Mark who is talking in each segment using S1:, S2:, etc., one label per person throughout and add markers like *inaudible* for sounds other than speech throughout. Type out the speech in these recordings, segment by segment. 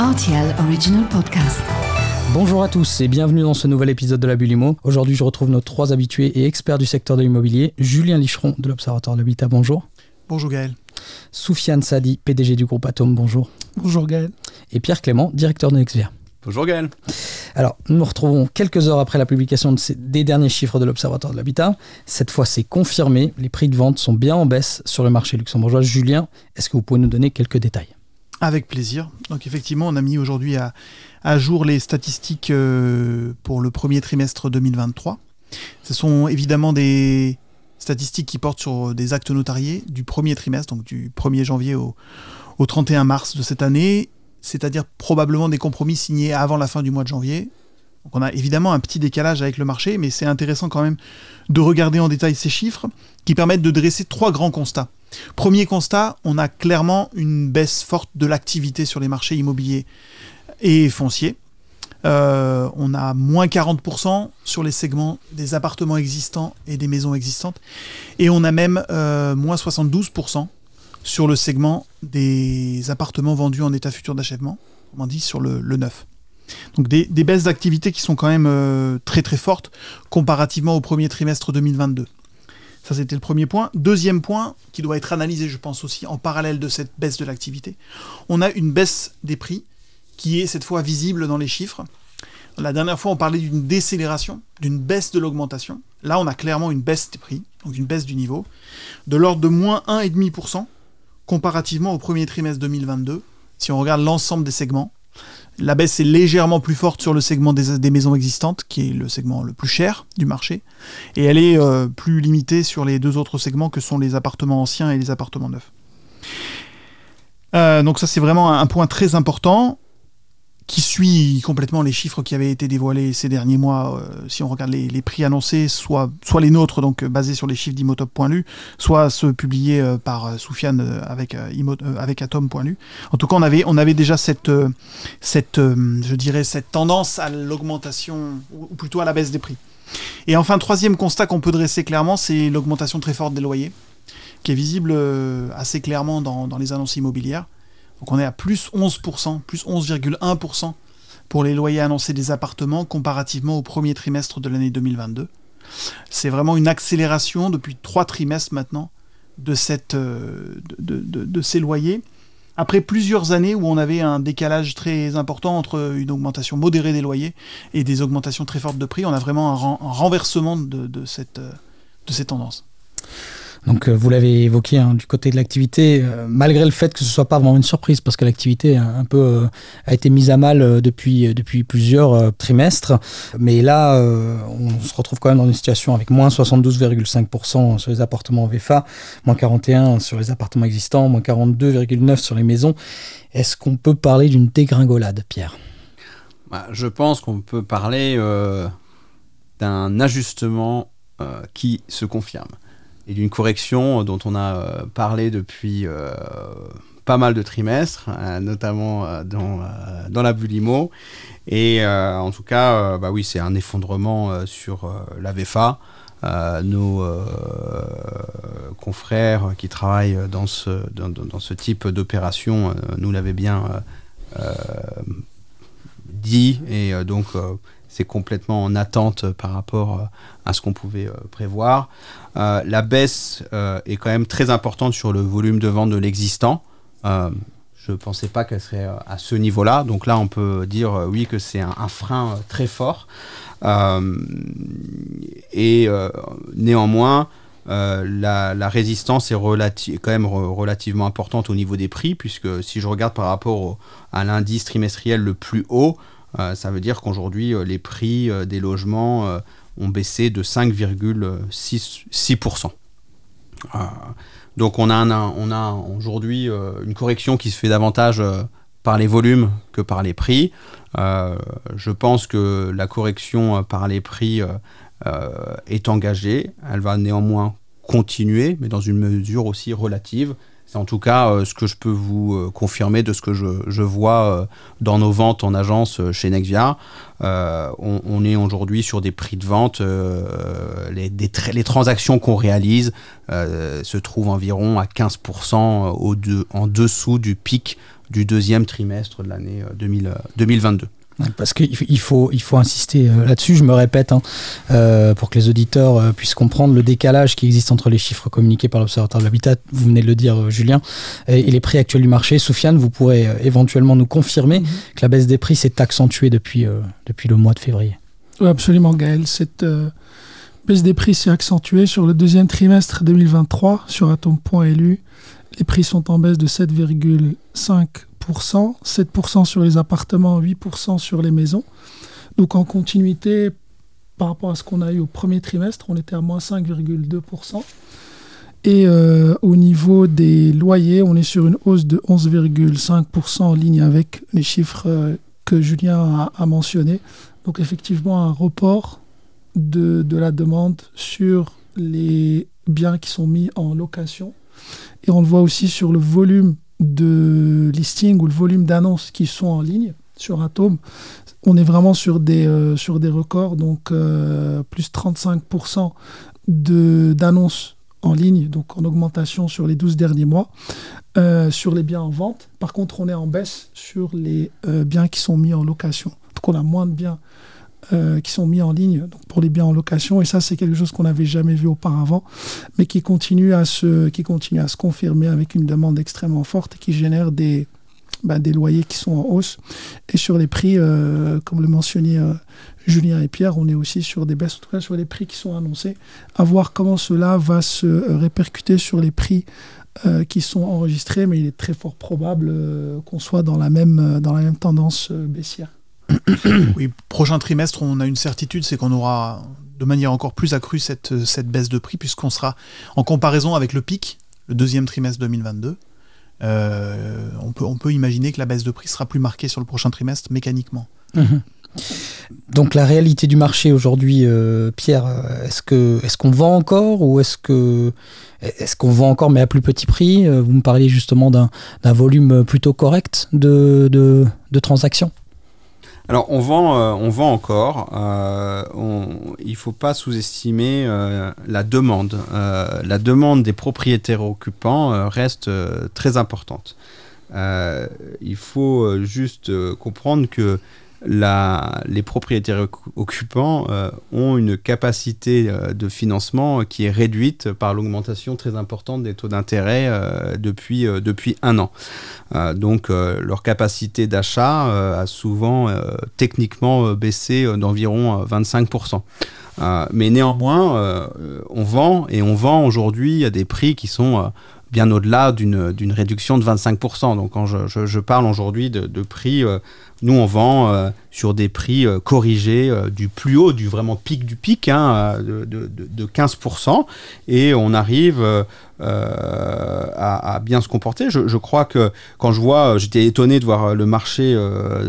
S1: RTL Original Podcast.
S2: Bonjour à tous et bienvenue dans ce nouvel épisode de la Bulle Immo. Aujourd'hui, je retrouve nos trois habitués et experts du secteur de l'immobilier. Julien Licheron de l'Observatoire de l'Habitat, bonjour.
S3: Bonjour Gaël.
S2: Soufiane Sadi, PDG du groupe Atom, bonjour.
S3: Bonjour Gaël.
S2: Et Pierre Clément, directeur de Nexvia.
S4: Bonjour Gaël.
S2: Alors, nous nous retrouvons quelques heures après la publication de ces- des derniers chiffres de l'Observatoire de l'Habitat. Cette fois, c'est confirmé, les prix de vente sont bien en baisse sur le marché luxembourgeois. Julien, est-ce que vous pouvez nous donner quelques détails?
S3: Avec plaisir. Donc effectivement, on a mis aujourd'hui à, jour les statistiques euh, pour le premier trimestre 2023. Ce sont évidemment des statistiques qui portent sur des actes notariés du premier trimestre, donc du 1er janvier au 31 mars de cette année, c'est-à-dire probablement des compromis signés avant la fin du mois de janvier. Donc on a évidemment un petit décalage avec le marché, mais c'est intéressant quand même de regarder en détail ces chiffres qui permettent de dresser trois grands constats. Premier constat, on a clairement une baisse forte de l'activité sur les marchés immobiliers et fonciers. Euh, on a moins 40% sur les segments des appartements existants et des maisons existantes. Et on a même euh, moins 72% sur le segment des appartements vendus en état futur d'achèvement, on dit sur le, le neuf. Donc des, baisses d'activité qui sont quand même euh, très très fortes comparativement au premier trimestre 2022. Ça, c'était le premier point. Deuxième point, qui doit être analysé, je pense aussi, en parallèle de cette baisse de l'activité, on a une baisse des prix qui est cette fois visible dans les chiffres. La dernière fois, on parlait d'une décélération, d'une baisse de l'augmentation. Là, on a clairement une baisse des prix, donc une baisse du niveau, de l'ordre de moins 1,5% comparativement au premier trimestre 2022. Si on regarde l'ensemble des segments, la baisse est légèrement plus forte sur le segment des, maisons existantes, qui est le segment le plus cher du marché, et elle est euh, plus limitée sur les deux autres segments que sont les appartements anciens et les appartements neufs. Euh, donc ça c'est vraiment un point très important qui suit complètement les chiffres qui avaient été dévoilés ces derniers mois. euh, si on regarde les, prix annoncés, soit, soit les nôtres, donc euh, basés sur les chiffres d'Imotop.lu, soit ceux publiés euh, par Soufiane avec, avec Atom.lu. En tout cas, on avait, on avait déjà cette, cette, je dirais, cette tendance à l'augmentation, ou plutôt à la baisse des prix. Et enfin, troisième constat qu'on peut dresser clairement, c'est l'augmentation très forte des loyers, qui est visible assez clairement dans, dans les annonces immobilières. Donc on est à plus 11%, plus 11,1% pour les loyers annoncés des appartements comparativement au premier trimestre de l'année 2022. C'est vraiment une accélération depuis trois trimestres maintenant de, cette, euh, de, de- ces loyers. Après plusieurs années où on avait un décalage très important entre une augmentation modérée des loyers et des augmentations très fortes de prix, on a vraiment un, un renversement de, de cette, euh, de ces tendances.
S2: Donc, euh, vous l'avez évoqué hein, du côté de l'activité, euh, malgré le fait que ce soit pas vraiment une surprise, parce que l'activité a un peu euh, a été mise à mal euh, depuis euh, depuis plusieurs euh, trimestres. Mais là, euh, on se retrouve quand même dans une situation avec moins 72,5% sur les appartements en VFA, moins 41 sur les appartements existants, moins 42,9 sur les maisons. Est-ce qu'on peut parler d'une dégringolade, Pierre?
S4: Bah, je pense qu'on peut parler euh, d'un ajustement euh, qui se confirme et d'une correction dont on a euh, parlé depuis euh, pas mal de trimestres, euh, notamment dans, dans la Bulimo. Et en tout cas, bah oui, c'est un effondrement sur la VFA. Nos confrères qui travaillent dans ce, dans, ce type d'opération nous l'avaient bien dit et donc c'est complètement en attente par rapport euh, à ce qu'on pouvait euh, prévoir. Euh, la baisse est quand même très importante sur le volume de vente de l'existant. Je ne pensais pas qu'elle serait à ce niveau-là. Donc là, on peut dire oui que c'est un, frein très fort. Et néanmoins, la, résistance est quand même re- relativement importante au niveau des prix, puisque si je regarde par rapport à l'indice trimestriel le plus haut, ça veut dire qu'aujourd'hui, euh, les prix euh, des logements euh, ont baissé de 5,6%. 6%. Euh, donc on a, aujourd'hui euh, une correction qui se fait davantage euh, par les volumes que par les prix. Euh, je pense que la correction euh, par les prix euh, euh, est engagée. Elle va néanmoins continuer, mais dans une mesure aussi relative. C'est en tout cas euh, ce que je peux vous euh, confirmer de ce que je, vois euh, dans nos ventes en agence chez Nexvia. On, est aujourd'hui sur des prix de vente, les, transactions qu'on réalise se trouvent environ à 15% au de- en dessous du pic du deuxième trimestre de l'année 2022.
S2: Parce qu'il faut, il faut insister euh, là-dessus, je me répète, hein, euh, pour que les auditeurs euh, puissent comprendre le décalage qui existe entre les chiffres communiqués par l'Observatoire de l'Habitat, vous venez de le dire Julien, et, les prix actuels du marché. Soufiane, vous pourrez éventuellement nous confirmer mhm. que la baisse des prix s'est accentuée depuis, depuis le mois de février.
S5: Oui, absolument Gaël. Cette baisse des prix s'est accentuée sur le deuxième trimestre 2023 sur Atom.lu. Les prix sont en baisse de 7,5 7% sur les appartements, 8% sur les maisons. Donc en continuité par rapport à ce qu'on a eu au premier trimestre, on était à moins 5,2%. Et euh, au niveau des loyers, on est sur une hausse de 11,5% en ligne avec les chiffres euh, que Julien a, mentionné. Donc effectivement, un report de, de, la demande sur les biens qui sont mis en location. Et on le voit aussi sur le volume de listing ou le volume d'annonces qui sont en ligne sur Atom, on est vraiment sur des, euh, sur des records, donc euh, plus 35% d'annonces en ligne, donc en augmentation sur les 12 derniers mois, euh, sur les biens en vente. Par contre, on est en baisse sur les biens qui sont mis en location. Donc on a moins de biens euh, qui sont mis en ligne pour les biens en location. Et ça, c'est quelque chose qu'on n'avait jamais vu auparavant, mais qui continue, à se, qui continue à se confirmer avec une demande extrêmement forte et qui génère des, bah, des loyers qui sont en hausse. Et sur les prix, euh, comme le mentionnaient euh, Julien et Pierre, on est aussi sur des baisses, en tout cas sur les prix qui sont annoncés. À voir comment cela va se répercuter sur les prix qui sont enregistrés, mais il est très fort probable qu'on soit dans la même, dans la même tendance baissière. *coughs*
S3: oui, prochain trimestre, on a une certitude, c'est qu'on aura de manière encore plus accrue cette, baisse de prix, puisqu'on sera en comparaison avec le pic, le deuxième trimestre 2022. Euh, on, peut, imaginer que la baisse de prix sera plus marquée sur le prochain trimestre mécaniquement. Mhm.
S2: Donc la réalité du marché aujourd'hui, euh, Pierre, est-ce qu'on vend encore ou est-ce qu'on vend encore mais à plus petit prix? Vous me parliez justement d'un volume plutôt correct de transactions.
S4: Alors on vend, euh, on vend encore. Euh, il ne faut pas sous-estimer euh, la demande. la demande des propriétaires occupants reste très importante. il faut juste comprendre que les propriétaires occupants euh, ont une capacité euh, de financement qui est réduite par l'augmentation très importante des taux d'intérêt euh, depuis, depuis un an. donc leur capacité d'achat a souvent techniquement baissé d'environ 25%. mais néanmoins, on vend et on vend aujourd'hui à des prix qui sont bien au-delà d'une réduction de 25%. Donc quand je, parle aujourd'hui de, prix nous, on vend euh, sur des prix euh, corrigés euh, du plus haut, du vraiment pic du pic, hein, de, de, 15%, et on arrive à, bien se comporter. Je, crois que quand je vois, j'étais étonné de voir le marché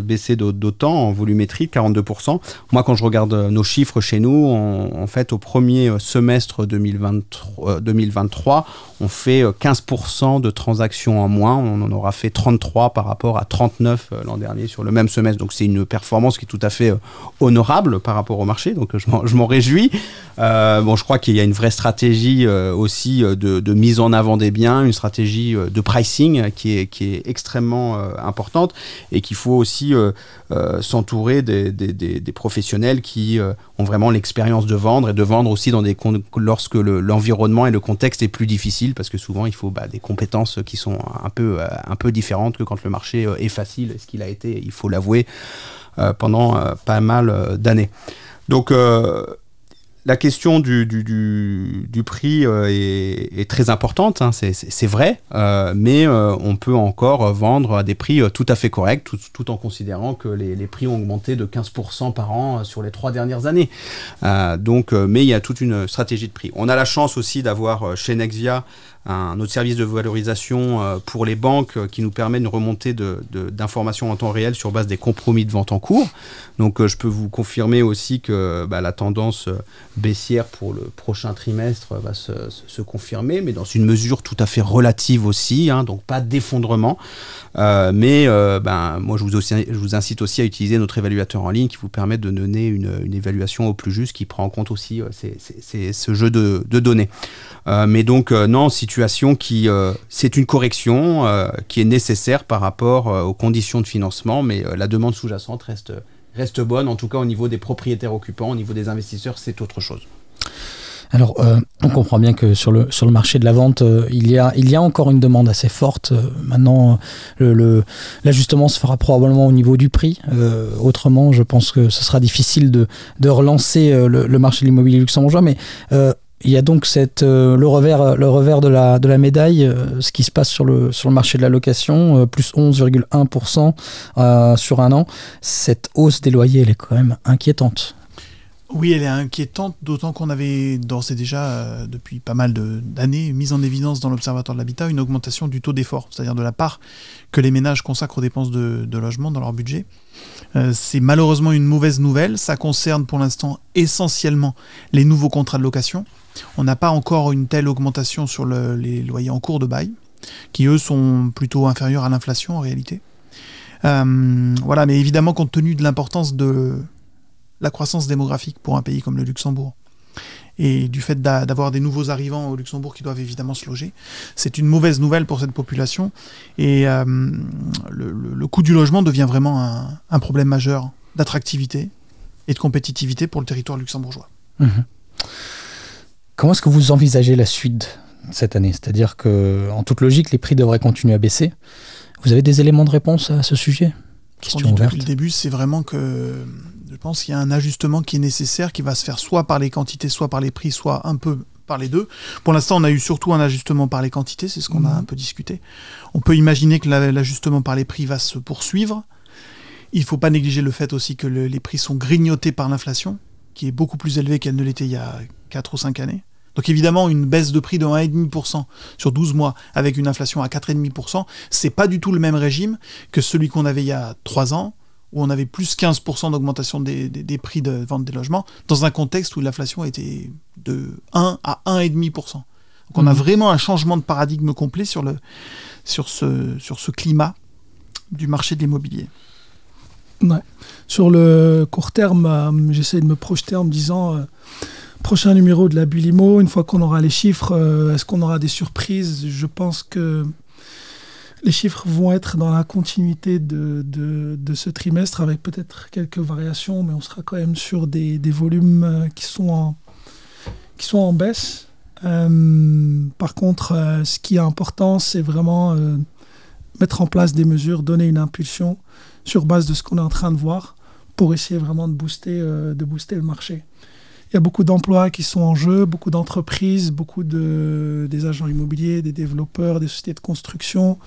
S4: baisser d'autant en volumétrie, de 42%. Moi, quand je regarde nos chiffres chez nous, en fait, au premier semestre 2023, 2023 on fait 15% de transactions en moins. On en aura fait 33 par rapport à 39 l'an dernier sur le même semestre. Donc c'est une performance qui est tout à fait euh, honorable par rapport au marché. Donc je m'en réjouis. Euh, bon, je crois qu'il y a une vraie stratégie euh, aussi de, mise en avant des biens, une stratégie de pricing qui est, qui est extrêmement importante et qu'il faut aussi s'entourer des, des, professionnels qui ont vraiment l'expérience de vendre et de vendre aussi dans des lorsque l'environnement et le contexte est plus difficile parce que souvent il faut bah, des compétences qui sont un peu, un peu différentes que quand le marché est facile, ce qu'il a été, il faut l'avouer, euh, pendant euh, pas mal euh, d'années. Donc la question du, prix est, très importante, hein, c'est vrai, mais on peut encore vendre à des prix tout à fait corrects, tout, en considérant que les, prix ont augmenté de 15% par an sur les trois dernières années. donc, mais il y a toute une stratégie de prix. On a la chance aussi d'avoir chez Nexvia un autre service de valorisation euh, pour les banques euh, qui nous permet une remontée d'informations de, en temps réel sur base des compromis de vente en cours. Donc euh, je peux vous confirmer aussi que bah, la tendance baissière pour le prochain trimestre va se, confirmer, mais dans une mesure tout à fait relative aussi, hein, donc pas d'effondrement. mais ben, moi je vous, je vous, incite aussi à utiliser notre évaluateur en ligne qui vous permet de donner une, évaluation au plus juste qui prend en compte aussi ce jeu de, de données. mais donc non, si qui, c'est une correction qui est nécessaire par rapport aux conditions de financement, mais la demande sous-jacente reste, bonne, en tout cas au niveau des propriétaires occupants, au niveau des investisseurs, c'est autre chose.
S2: Alors, euh, on comprend bien que sur le, marché de la vente, euh, il, y a, encore une demande assez forte. Euh, maintenant, l'ajustement se fera probablement au niveau du prix. autrement, je pense que ce sera difficile de, de relancer le, marché de l'immobilier luxembourgeois. Mais il y a donc cette, le, revers, de la, médaille, ce qui se passe sur le, marché de la location, plus 11,1% sur un an. Cette hausse des loyers, elle est quand même inquiétante.
S3: Oui, elle est inquiétante, d'autant qu'on avait d'ores et déjà, euh, depuis pas mal d'années, mis en évidence dans l'Observatoire de l'habitat une augmentation du taux d'effort, c'est-à-dire de la part que les ménages consacrent aux dépenses de, logement dans leur budget. Euh, c'est malheureusement une mauvaise nouvelle, ça concerne pour l'instant essentiellement les nouveaux contrats de location. On n'a pas encore une telle augmentation sur les loyers en cours de bail, qui eux sont plutôt inférieurs à l'inflation en réalité. Euh, voilà, mais évidemment, compte tenu de l'importance de la croissance démographique pour un pays comme le Luxembourg et du fait d'avoir des nouveaux arrivants au Luxembourg qui doivent évidemment se loger. C'est une mauvaise nouvelle pour cette population et euh, le, coût du logement devient vraiment un, problème majeur d'attractivité et de compétitivité pour le territoire luxembourgeois.
S2: Mhm. Comment est-ce que vous envisagez la suite cette année? C'est-à-dire que, en toute logique, les prix devraient continuer à baisser. Vous avez des éléments de réponse à ce sujet?
S3: Question ouverte. Depuis le début, c'est vraiment que je pense qu'il y a un ajustement qui est nécessaire, qui va se faire soit par les quantités, soit par les prix, soit un peu par les deux. Pour l'instant, on a eu surtout un ajustement par les quantités, c'est ce qu'on a mhm. un peu discuté. On peut imaginer que l'ajustement par les prix va se poursuivre. Il ne faut pas négliger le fait aussi que les prix sont grignotés par l'inflation, qui est beaucoup plus élevée qu'elle ne l'était il y a 4 ou 5 années. Donc évidemment, une baisse de prix de 1,5% sur 12 mois avec une inflation à 4,5%, c'est pas du tout le même régime que celui qu'on avait il y a 3 ans où on avait plus 15% d'augmentation des, prix de vente des logements, dans un contexte où l'inflation était de 1 à 1,5%. Donc on a mhm. vraiment un changement de paradigme complet sur, le, sur, ce, sur ce climat du marché de l'immobilier.
S5: Sur le court terme, euh, j'essaie de me projeter en me disant, euh, prochain numéro de la Bulimo, une fois qu'on aura les chiffres, euh, est-ce qu'on aura des surprises? Je pense que les chiffres vont être dans la continuité de, ce trimestre avec peut-être quelques variations, mais on sera quand même sur des, volumes euh, qui sont en, baisse. Euh, par contre, ce qui est important, c'est vraiment mettre en place des mesures, donner une impulsion sur base de ce qu'on est en train de voir pour essayer vraiment de booster, de booster le marché il y a beaucoup d'emplois qui sont en jeu, beaucoup d'entreprises, beaucoup de, des agents immobiliers, des développeurs, des sociétés de construction.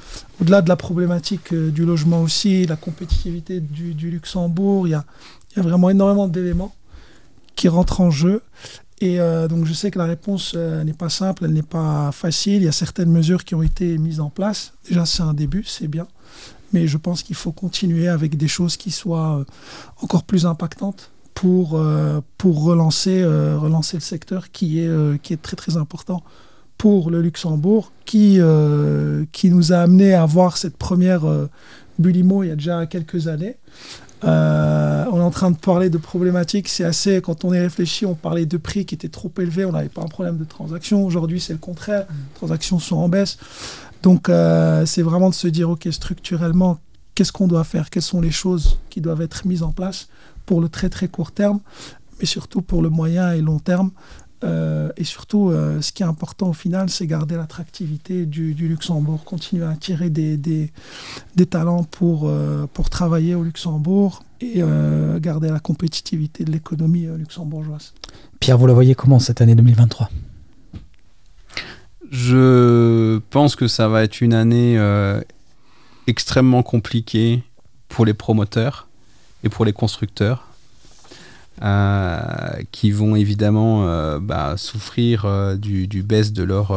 S5: Au-delà de la problématique euh, du logement aussi, la compétitivité du, Luxembourg, il y, a, vraiment énormément d'éléments qui rentrent en jeu. Et euh, donc je sais que la réponse euh, n'est pas simple, elle n'est pas facile. Il y a certaines mesures qui ont été mises en place. Déjà c'est un début, c'est bien. Mais je pense qu'il faut continuer avec des choses qui soient encore plus impactantes pour, euh, pour relancer, euh, relancer le secteur qui est, euh, qui est très très important pour le Luxembourg, qui, qui nous a amené à avoir cette première Bulimo il y a déjà quelques années. on est en train de parler de problématiques, c'est assez, quand on y réfléchit, on parlait de prix qui étaient trop élevés, on n'avait pas un problème de transaction. Aujourd'hui, c'est le contraire, les transactions sont en baisse. Donc, c'est vraiment de se dire, OK, structurellement, qu'est-ce qu'on doit faire? Quelles sont les choses qui doivent être mises en place pour le très très court terme, mais surtout pour le moyen et long terme. Euh, et surtout, euh, ce qui est important au final, c'est garder l'attractivité du, Luxembourg, continuer à attirer des, des, des talents pour, euh, pour travailler au Luxembourg et garder la compétitivité de l'économie luxembourgeoise.
S2: Pierre, vous la voyez comment cette année 2023
S4: Je pense que ça va être une année extrêmement compliquée pour les promoteurs et pour les constructeurs. Euh, qui vont évidemment euh, bah, souffrir euh, du, baisse de leur,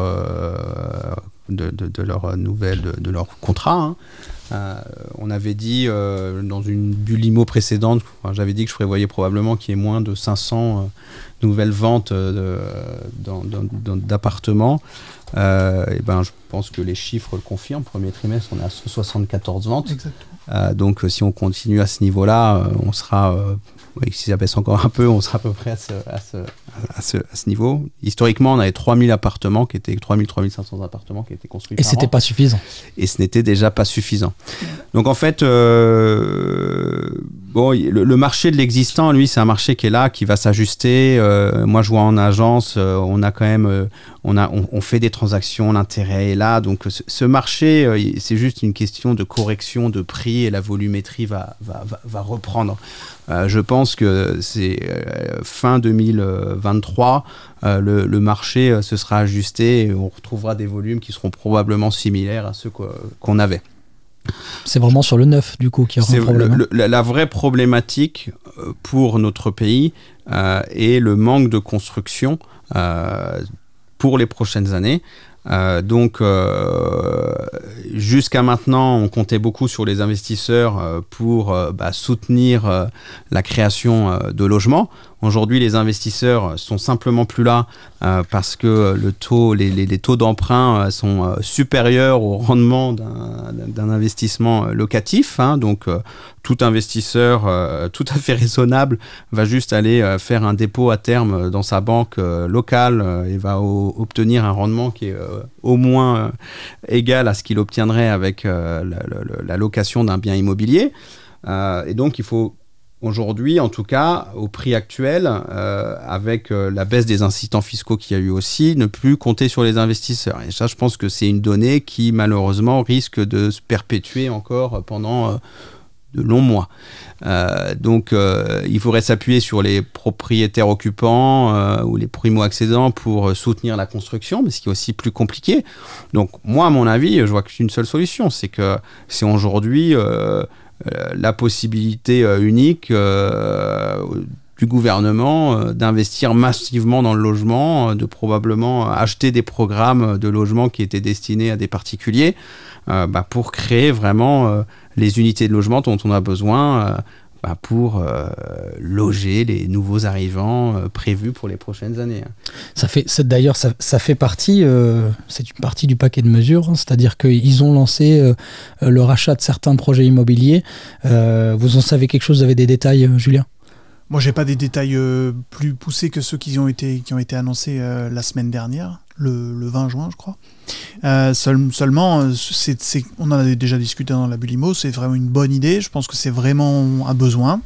S4: de, leur nouvelle, de, leur contrat. Hein. on avait dit dans une bulimo précédente, j'avais dit que je prévoyais probablement qu'il y ait moins de 500 nouvelles ventes d'appartements. ben, je pense que les chiffres le confirment. Premier trimestre, on a 174 ventes.
S3: Exactement
S4: donc si on continue à ce niveau-là, on sera oui, si ça baisse encore un peu, on sera à peu près à ce, à ce, à ce, à ce niveau. Historiquement, on avait 3000 appartements qui étaient 3000 3500 appartements qui étaient construits.
S2: Et c'était pas suffisant.
S4: Et ce n'était déjà pas suffisant. Donc en fait, euh, bon, le, marché de l'existant, lui, c'est un marché qui est là, qui va s'ajuster. Euh, moi, je vois en agence, euh, on a quand même, on a, on, fait des transactions, l'intérêt est là. Donc ce, marché, c'est juste une question de correction de prix et la volumétrie va, va, va, va reprendre. Euh, je pense que c'est euh, fin 2023, euh, le, marché se sera ajusté et on retrouvera des volumes qui seront probablement similaires à ceux qu'on avait.
S2: C'est vraiment sur le neuf, du coup, qui problème.
S4: Hein. la, vraie problématique pour notre pays est le manque de construction pour les prochaines années. Euh, donc, euh, jusqu'à maintenant, on comptait beaucoup sur les investisseurs euh, pour bah, soutenir la création de logements. Aujourd'hui, les investisseurs sont simplement plus là euh, parce que le taux, les, taux d'emprunt euh, sont euh, supérieurs au rendement d'un investissement locatif. Hein. donc, tout investisseur tout à fait raisonnable va juste aller faire un dépôt à terme dans sa banque locale et va obtenir un rendement qui est au moins égal à ce qu'il obtiendrait avec la, la, location d'un bien immobilier. et donc, il faut Aujourd'hui, en tout cas, au prix actuel, euh, avec euh, la baisse des incitants fiscaux qu'il y a eu aussi, ne plus compter sur les investisseurs. Et ça, je pense que c'est une donnée qui, malheureusement, risque de se perpétuer encore pendant euh, de longs mois. donc, il faudrait s'appuyer sur les propriétaires occupants ou les primo-accédants pour soutenir la construction, mais ce qui est aussi plus compliqué. Donc, moi, à mon avis, je vois qu'une seule solution, c'est que c'est aujourd'hui la possibilité euh, unique euh, du gouvernement d'investir massivement dans le logement, de probablement acheter des programmes de logement qui étaient destinés à des particuliers bah, pour créer vraiment les unités de logement dont on a besoin bah, pour euh, loger les nouveaux arrivants euh, prévus pour les prochaines années. Hein.
S2: Ça fait, d'ailleurs, ça, ça, fait partie, euh, c'est une partie du paquet de mesures, hein. c'est-à-dire qu'ils ont lancé le rachat de certains projets immobiliers. vous en savez quelque chose Vous avez des détails, Julien?
S3: Moi, j'ai pas des détails plus poussés que ceux qui ont été, qui ont été annoncés la semaine dernière, le, le, 20 juin, je crois. Euh, seulement, euh, on en a déjà discuté dans la Bulimo, c'est vraiment une bonne idée. Je pense que c'est vraiment un besoin.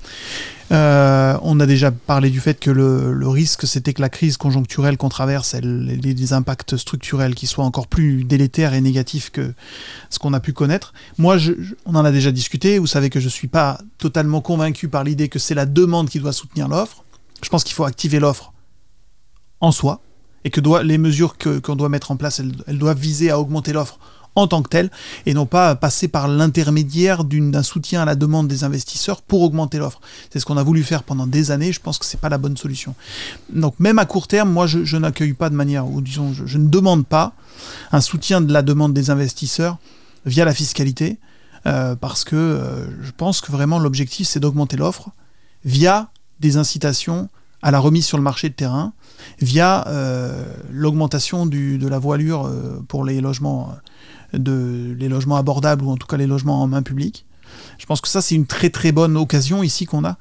S3: Euh, on a déjà parlé du fait que le, risque, c'était que la crise conjoncturelle qu'on traverse, elle, ait des impacts structurels qui soient encore plus délétères et négatifs que ce qu'on a pu connaître. Moi, on en a déjà discuté. Vous savez que je ne suis pas totalement convaincu par l'idée que c'est la demande qui doit soutenir l'offre. Je pense qu'il faut activer l'offre en soi et que les mesures qu'on doit mettre en place, elles, doivent viser à augmenter l'offre en tant que telle et non pas passer par l'intermédiaire d'un soutien à la demande des investisseurs pour augmenter l'offre. C'est ce qu'on a voulu faire pendant des années, je pense que c'est pas la bonne solution. Donc même à court terme, moi je, n'accueille pas de manière, ou disons, je, ne demande pas un soutien de la demande des investisseurs via la fiscalité, euh, parce que euh, je pense que vraiment l'objectif c'est d'augmenter l'offre via des incitations à la remise sur le marché de terrain via euh, l'augmentation de la voilure euh, pour les logements, euh, les logements abordables ou en tout cas les logements en main publique. Je pense que ça, c'est une très très bonne occasion ici qu'on a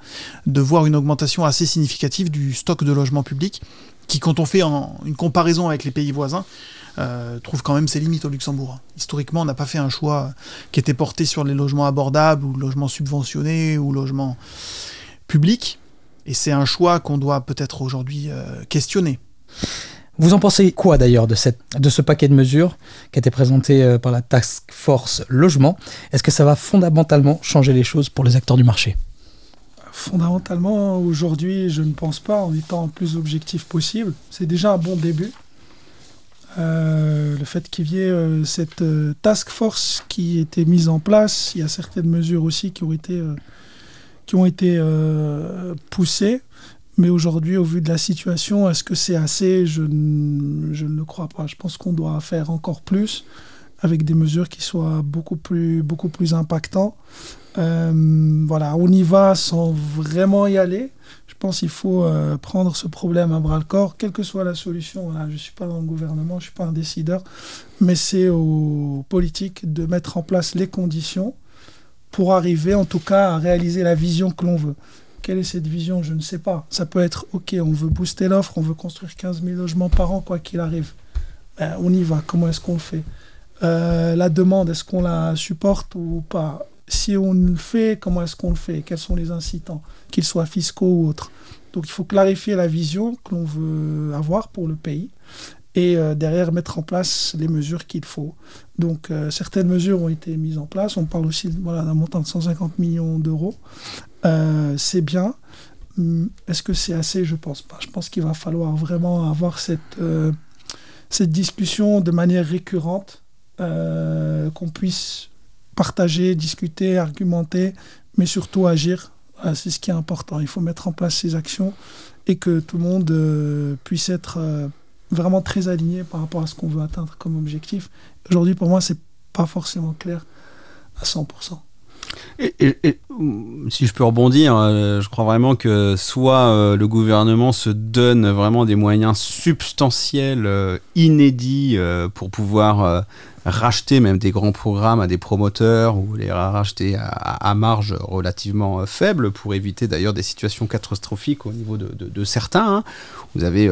S3: de voir une augmentation assez significative du stock de logements publics qui, quand on fait une comparaison avec les pays voisins, trouve quand même ses limites au Luxembourg. Historiquement, on n'a pas fait un choix qui était porté sur les logements abordables ou logements subventionnés ou logements publics. Et c'est un choix qu'on doit peut-être aujourd'hui euh, questionner.
S2: Vous en pensez quoi d'ailleurs de, de ce paquet de mesures qui a été présenté euh, par la Task Force Logement? Est-ce que ça va fondamentalement changer les choses pour les acteurs du marché?
S5: Fondamentalement, aujourd'hui, je ne pense pas en étant le plus objectif possible. C'est déjà un bon début. Euh, le fait qu'il y ait cette task force qui a été mise en place, il y a certaines mesures aussi qui ont été qui ont été euh, poussées. Mais aujourd'hui, au vu de la situation, est-ce que c'est assez? Je, ne le crois pas. Je pense qu'on doit faire encore plus avec des mesures qui soient beaucoup plus, beaucoup plus impactantes. Euh, voilà, on y va sans vraiment y aller. Je pense qu'il faut euh, prendre ce problème à bras le corps, quelle que soit la solution. je ne suis pas dans le gouvernement, je ne suis pas un décideur, mais c'est aux politiques de mettre en place les conditions pour arriver en tout cas à réaliser la vision que l'on veut. Quelle est cette vision? Je ne sais pas. Ça peut être, OK, on veut booster l'offre, on veut construire 15 000 logements par an, quoi qu'il arrive. Ben, on y va. Comment est-ce qu'on le fait? Euh, La demande, est-ce qu'on la supporte ou pas? Si on le fait, comment est-ce qu'on le fait? Quels sont les incitants, qu'ils soient fiscaux ou autres? Donc il faut clarifier la vision que l'on veut avoir pour le pays et euh, derrière mettre en place les mesures qu'il faut. Donc euh, certaines mesures ont été mises en place. On parle aussi voilà, d'un montant de 150 millions d'euros. Euh, c'est bien. Hum, est-ce que c'est assez? Je pense pas. Je pense qu'il va falloir vraiment avoir cette, cette discussion de manière récurrente, qu'on puisse partager, discuter, argumenter, mais surtout agir. c'est ce qui est important. Il faut mettre en place ces actions et que tout le monde puisse être vraiment très aligné par rapport à ce qu'on veut atteindre comme objectif. Aujourd'hui, pour moi, c'est pas forcément clair à 100%.
S4: Et, si je peux rebondir, euh, je crois vraiment que soit euh, le gouvernement se donne vraiment des moyens substantiels, euh, inédits, pour pouvoir racheter même des grands programmes à des promoteurs ou les racheter à, marge relativement faible pour éviter d'ailleurs des situations catastrophiques au niveau de, certains. Hein. Vous avez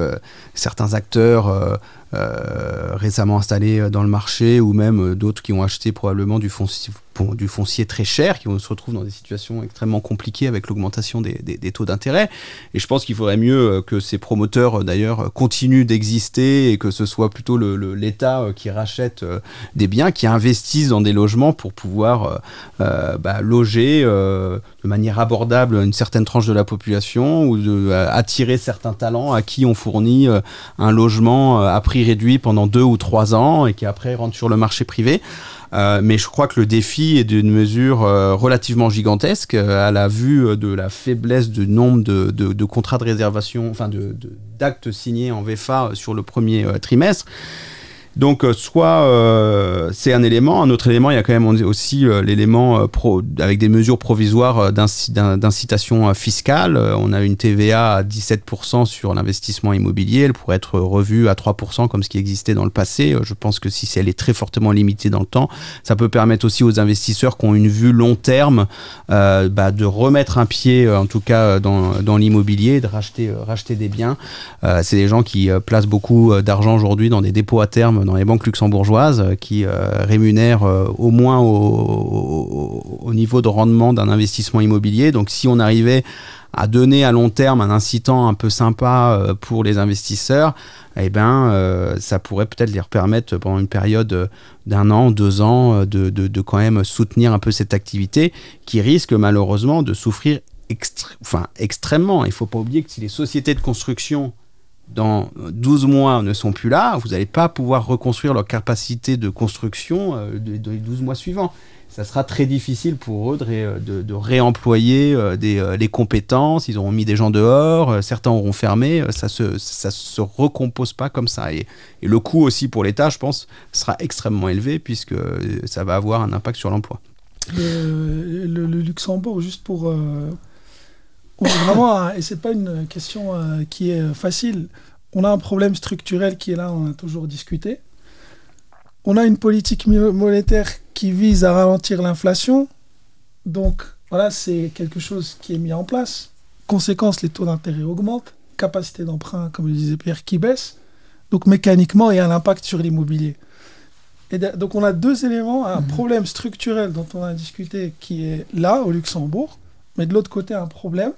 S4: certains acteurs euh, récemment installés euh, dans le marché ou même euh, d'autres qui ont acheté probablement du foncier, très cher, qui se retrouvent dans des situations extrêmement compliquées avec l'augmentation des, taux d'intérêt. Et je pense qu'il faudrait mieux que ces promoteurs d'ailleurs continuent d'exister et que ce soit plutôt l'État qui rachète des biens, qui investissent dans des logements pour pouvoir bah, loger de manière abordable une certaine tranche de la population ou attirer certains talents à qui on fournit un logement à prix réduit pendant deux ou trois ans et qui après rentre sur le marché privé. Euh, mais je crois que le défi est d'une mesure euh, relativement gigantesque euh, à la vue de la faiblesse du nombre de, contrats de réservation, enfin d'actes signés en VFA sur le premier trimestre. Donc, euh, soit euh, c'est un élément, un autre élément, il y a quand même aussi euh, l'élément avec des mesures provisoires d'incitation fiscale. on a une TVA à 17% sur l'investissement immobilier, elle pourrait être revue à 3% comme ce qui existait dans le passé. Je pense que si elle est très fortement limitée dans le temps, ça peut permettre aussi aux investisseurs qui ont une vue long terme bah, de remettre un pied, en tout cas dans, l'immobilier, de racheter des biens. c'est des gens qui placent beaucoup d'argent aujourd'hui dans des dépôts à terme dans les banques luxembourgeoises euh, qui euh, rémunèrent euh, au moins au, niveau de rendement d'un investissement immobilier. Donc si on arrivait à donner à long terme un incitant un peu sympa pour les investisseurs, eh ben, ça pourrait peut-être leur permettre pendant une période d'un an, deux ans, de, de, quand même soutenir un peu cette activité qui risque malheureusement de souffrir enfin, extrêmement. Il ne faut pas oublier que si les sociétés de construction dans 12 mois ne sont plus là, vous n'allez pas pouvoir reconstruire leur capacité de construction euh, des 12 mois suivants. Ça sera très difficile pour eux de, réemployer euh, des, les compétences. Ils auront mis des gens dehors, euh, certains auront fermé. Ça se, se recompose pas comme ça. Et, le coût aussi pour l'État, je pense, sera extrêmement élevé puisque ça va avoir un impact sur l'emploi.
S5: Le, Luxembourg, juste pour, vraiment, et c'est pas une question euh, qui est facile. On a un problème structurel qui est là, on a toujours discuté. On a une politique monétaire qui vise à ralentir l'inflation. Donc, voilà, c'est quelque chose qui est mis en place. Conséquence, les taux d'intérêt augmentent. Capacité d'emprunt, comme le disait Pierre, qui baisse. Donc, mécaniquement, il y a un impact sur l'immobilier. Et donc, on a deux éléments. Un mmh. problème structurel dont on a discuté qui est là, au Luxembourg. Mais de l'autre côté, un problème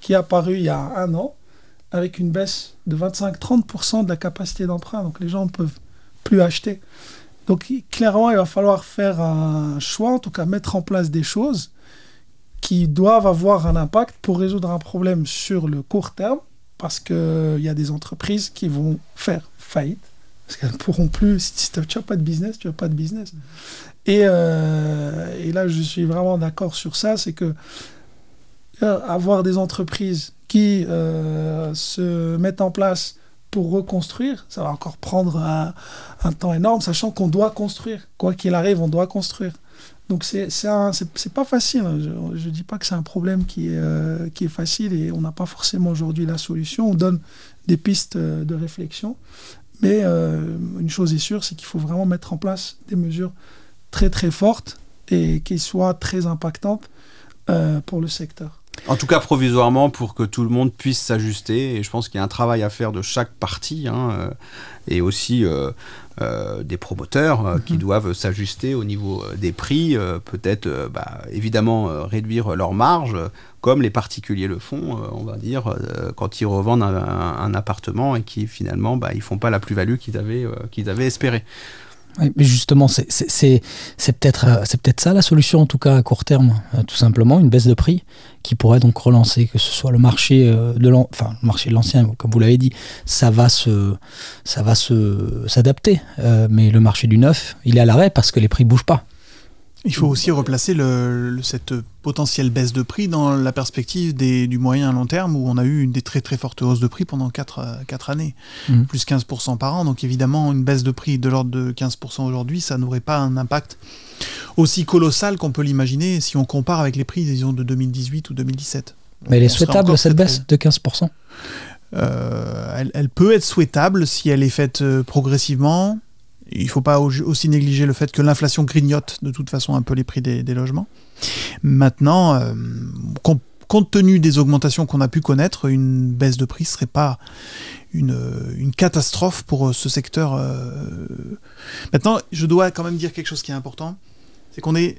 S5: qui est apparu il y a un an, avec une baisse de 25-30% de la capacité d'emprunt. Donc les gens ne peuvent plus acheter. Donc clairement, il va falloir faire un choix, en tout cas mettre en place des choses qui doivent avoir un impact pour résoudre un problème sur le court terme, parce qu'il y a des entreprises qui vont faire faillite, parce qu'elles ne pourront plus, si tu n'as pas de business, tu n'as pas de business. Et, euh, et là, je suis vraiment d'accord sur ça, c'est que avoir des entreprises qui euh, se mettent en place pour reconstruire, ça va encore prendre un, temps énorme, sachant qu'on doit construire. Quoi qu'il arrive, on doit construire. Donc c'est c'est pas facile. Je ne dis pas que c'est un problème qui est, euh, qui est facile et on n'a pas forcément aujourd'hui la solution. On donne des pistes de réflexion. Mais une chose est sûre, c'est qu'il faut vraiment mettre en place des mesures très très fortes et qui soit très impactante euh, pour le secteur.
S4: En tout cas, provisoirement, pour que tout le monde puisse s'ajuster. Et je pense qu'il y a un travail à faire de chaque partie, hein, euh, et aussi euh, euh, des promoteurs qui
S5: Mhm.
S4: doivent s'ajuster au niveau des prix, euh, peut-être bah, évidemment réduire leurs marges, euh, comme les particuliers le font, on va dire, quand ils revendent un, un- un appartement et qui finalement, bah, ils font pas la plus-value qu'ils avaient, qu'ils avaient espéré.
S2: Oui, mais justement, c'est- peut-être euh, c'est peut-être ça la solution, en tout cas à court terme, euh, tout simplement, une baisse de prix qui pourrait donc relancer, que ce soit le marché euh, de l'an- enfin, le marché de l'ancien, comme vous l'avez dit, ça va se ça va se s'adapter, mais le marché du neuf, il est à l'arrêt parce que les prix bougent pas.
S3: Il faut aussi replacer le- le- cette potentielle baisse de prix dans la perspective des, du moyen à long terme où on a eu une des très très fortes hausses de prix pendant 4, années,
S2: Mhm.
S3: plus 15% par an. Donc évidemment, une baisse de prix de l'ordre de 15% aujourd'hui, ça n'aurait pas un impact aussi colossal qu'on peut l'imaginer si on compare avec les prix, disons, de 2018 ou 2017.
S2: Mais elle est souhaitable cette baisse de 15%
S3: euh, elle, elle peut être souhaitable si elle est faite euh, progressivement. Il ne faut pas au- aussi négliger le fait que l'inflation grignote de toute façon un peu les prix des, logements. Maintenant, euh, com- compte tenu des augmentations qu'on a pu connaître, une baisse de prix ne serait pas une, une catastrophe pour euh, ce secteur. euh. Maintenant, je dois quand même dire quelque chose qui est important, c'est qu'on est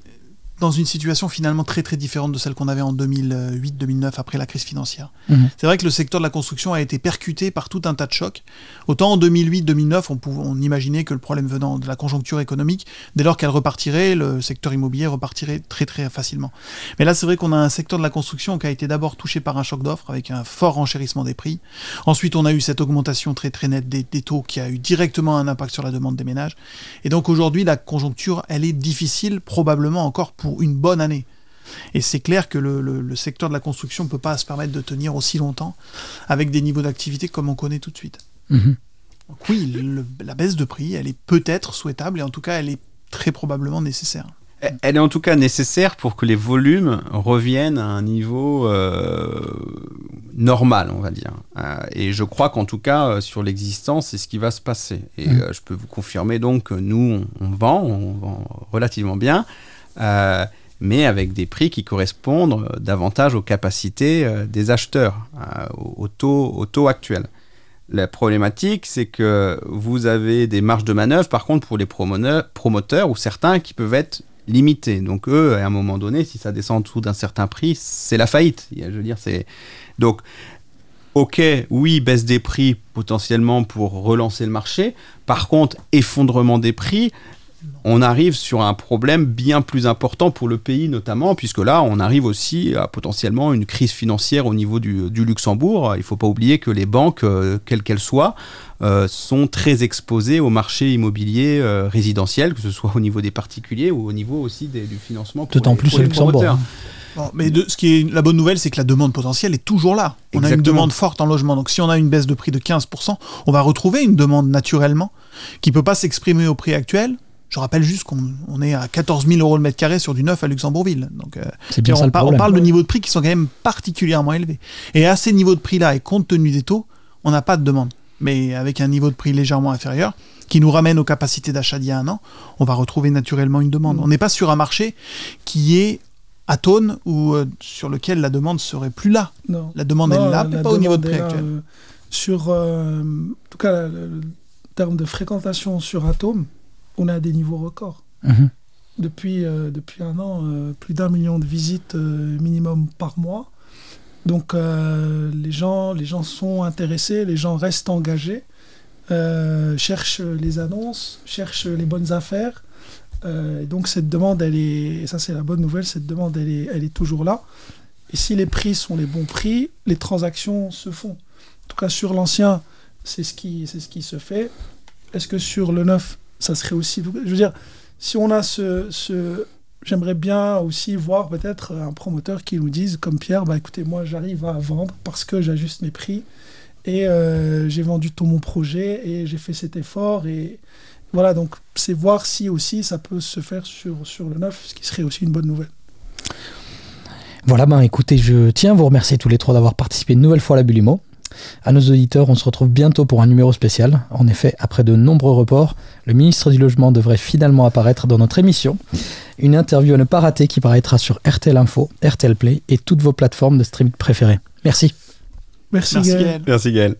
S3: dans une situation finalement très très différente de celle qu'on avait en 2008-2009 après la crise financière.
S2: Mhm.
S3: C'est vrai que le secteur de la construction a été percuté par tout un tas de chocs. Autant en 2008-2009, on, pouvait- on imaginait que le problème venant de la conjoncture économique, dès lors qu'elle repartirait, le secteur immobilier repartirait très très facilement. Mais là, c'est vrai qu'on a un secteur de la construction qui a été d'abord touché par un choc d'offres avec un fort renchérissement des prix. Ensuite, on a eu cette augmentation très très nette des, des taux qui a eu directement un impact sur la demande des ménages. Et donc aujourd'hui, la conjoncture, elle est difficile, probablement encore pour une bonne année. Et c'est clair que le, le- le secteur de la construction ne peut pas se permettre de tenir aussi longtemps avec des niveaux d'activité comme on connaît tout de suite.
S2: Mhm.
S3: Donc oui, le- la baisse de prix, elle est peut-être souhaitable et en tout cas, elle est très probablement nécessaire.
S4: Elle est en tout cas nécessaire pour que les volumes reviennent à un niveau euh, normal, on va dire. Euh, et je crois qu'en tout cas, euh, sur l'existence, c'est ce qui va se passer. Et euh, je peux vous confirmer donc que nous, on, on vend, on vend relativement bien, euh, mais avec des prix qui correspondent euh, davantage aux capacités euh, des acheteurs, au, au taux, au taux actuel. La problématique, c'est que vous avez des marges de manœuvre, par contre, pour les promoteurs ou certains qui peuvent être limités. Donc, eux, à un moment donné, si ça descend en dessous d'un certain prix, c'est la faillite. Je veux dire, c'est. Donc, ok, oui, baisse des prix potentiellement pour relancer le marché. Par contre, effondrement des prix, on arrive sur un problème bien plus important pour le pays notamment, puisque là, on arrive aussi à potentiellement une crise financière au niveau du, du Luxembourg. Il ne faut pas oublier que les banques, euh, quelles qu'elles soient, euh, sont très exposées au marché immobilier euh, résidentiel, que ce soit au niveau des particuliers ou au niveau aussi des- du financement. pour
S2: D'autant
S4: les-
S2: plus au Luxembourg.
S3: Bon, mais de, ce qui est la bonne nouvelle, c'est que la demande potentielle est toujours là. On a une demande forte en logement. Donc si on a une baisse de prix de 15%, on va retrouver une demande naturellement qui peut pas s'exprimer au prix actuel. Je rappelle juste qu'on on est à 14 000 euros le mètre carré sur du neuf à Luxembourgville. Donc euh,
S2: C'est bien
S3: on,
S2: ça
S3: par- on parle de niveaux de prix qui sont quand même particulièrement élevés. Et à ces niveaux de prix-là, et compte tenu des taux, on n'a pas de demande. Mais avec un niveau de prix légèrement inférieur, qui nous ramène aux capacités d'achat d'il y a un an, on va retrouver naturellement une demande. On n'est pas sur un marché qui est atone ou euh, sur lequel la demande serait plus là.
S5: Non.
S3: La demande
S5: Non,
S3: est là, mais pas au niveau de prix
S5: là,
S3: actuel.
S5: euh, sur, euh, en tout cas, le, terme de fréquentation sur Atom, on a des niveaux records.
S2: Mhm.
S5: Depuis, euh, depuis un an, euh, plus d'un million de visites euh, minimum par mois. Donc les, gens, les gens sont intéressés, les gens restent engagés, cherchent les annonces, cherchent les bonnes affaires. Et donc cette demande, elle est, et ça c'est la bonne nouvelle, cette demande, elle est, elle est toujours là. Et si les prix sont les bons prix, les transactions se font. En tout cas sur l'ancien, c'est ce qui, c'est ce qui se fait. Est-ce que sur le neuf, ça serait aussi... Je veux dire, si on a ce... ce J'aimerais bien aussi voir peut-être un promoteur qui nous dise, comme Pierre, bah écoutez, moi j'arrive à vendre parce que j'ajuste mes prix et euh, j'ai vendu tout mon projet et j'ai fait cet effort et voilà donc c'est voir si aussi ça peut se faire sur, sur le neuf, ce qui serait aussi une bonne nouvelle.
S2: Voilà, ben écoutez, je tiens à vous remercier tous les trois d'avoir participé une nouvelle fois à la Bulimo. À nos auditeurs, on se retrouve bientôt pour un numéro spécial. En effet, après de nombreux reports, le ministre du Logement devrait finalement apparaître dans notre émission. Une interview à ne pas rater qui paraîtra sur RTL Info, RTL Play et toutes vos plateformes de streaming préférées. Merci.
S5: Merci,
S3: Merci
S5: Gaël.
S3: Gaël.
S4: Merci Gaël.